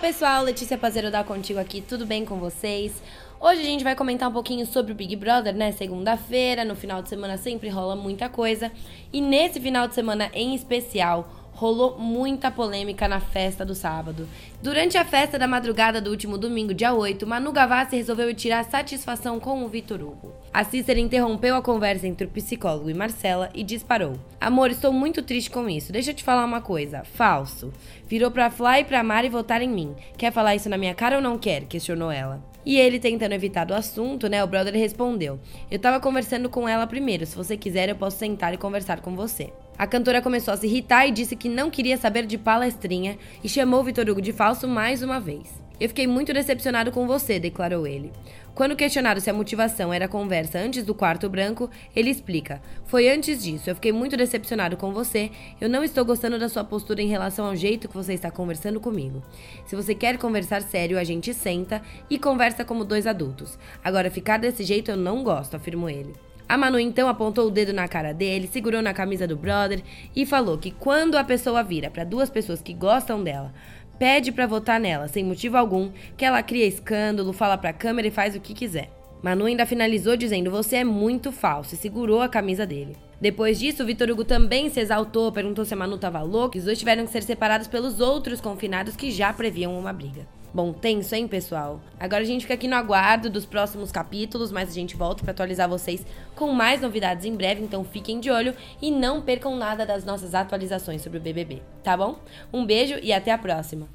pessoal, Letícia Pazeiro da Contigo aqui, tudo bem com vocês? Hoje a gente vai comentar um pouquinho sobre o Big Brother, né? Segunda-feira, no final de semana sempre rola muita coisa. E nesse final de semana em especial, rolou muita polêmica na festa do sábado. Durante a festa da madrugada do último domingo, dia 8, Manu Gavassi resolveu tirar satisfação com o Vitor Hugo. A Cícera interrompeu a conversa entre o psicólogo e Marcela e disparou: Amor, estou muito triste com isso. Deixa eu te falar uma coisa. Falso. Virou pra Fly e pra Mari votar em mim. Quer falar isso na minha cara ou não quer? questionou ela. E ele, tentando evitar do assunto, né? O brother respondeu: Eu tava conversando com ela primeiro. Se você quiser, eu posso sentar e conversar com você. A cantora começou a se irritar e disse que não queria saber de palestrinha e chamou Vitor Hugo de falso mais uma vez. Eu fiquei muito decepcionado com você, declarou ele. Quando questionado se a motivação era a conversa antes do quarto branco, ele explica: Foi antes disso, eu fiquei muito decepcionado com você. Eu não estou gostando da sua postura em relação ao jeito que você está conversando comigo. Se você quer conversar sério, a gente senta e conversa como dois adultos. Agora, ficar desse jeito eu não gosto, afirmou ele. A Manu então apontou o dedo na cara dele, segurou na camisa do brother e falou que quando a pessoa vira para duas pessoas que gostam dela, pede para votar nela sem motivo algum, que ela cria escândalo, fala pra câmera e faz o que quiser. Manu ainda finalizou dizendo: Você é muito falso e segurou a camisa dele. Depois disso, Vitor Hugo também se exaltou, perguntou se a Manu tava louca e os dois tiveram que ser separados pelos outros confinados que já previam uma briga. Bom, tenso, hein, pessoal? Agora a gente fica aqui no aguardo dos próximos capítulos, mas a gente volta para atualizar vocês com mais novidades em breve, então fiquem de olho e não percam nada das nossas atualizações sobre o BBB, tá bom? Um beijo e até a próxima!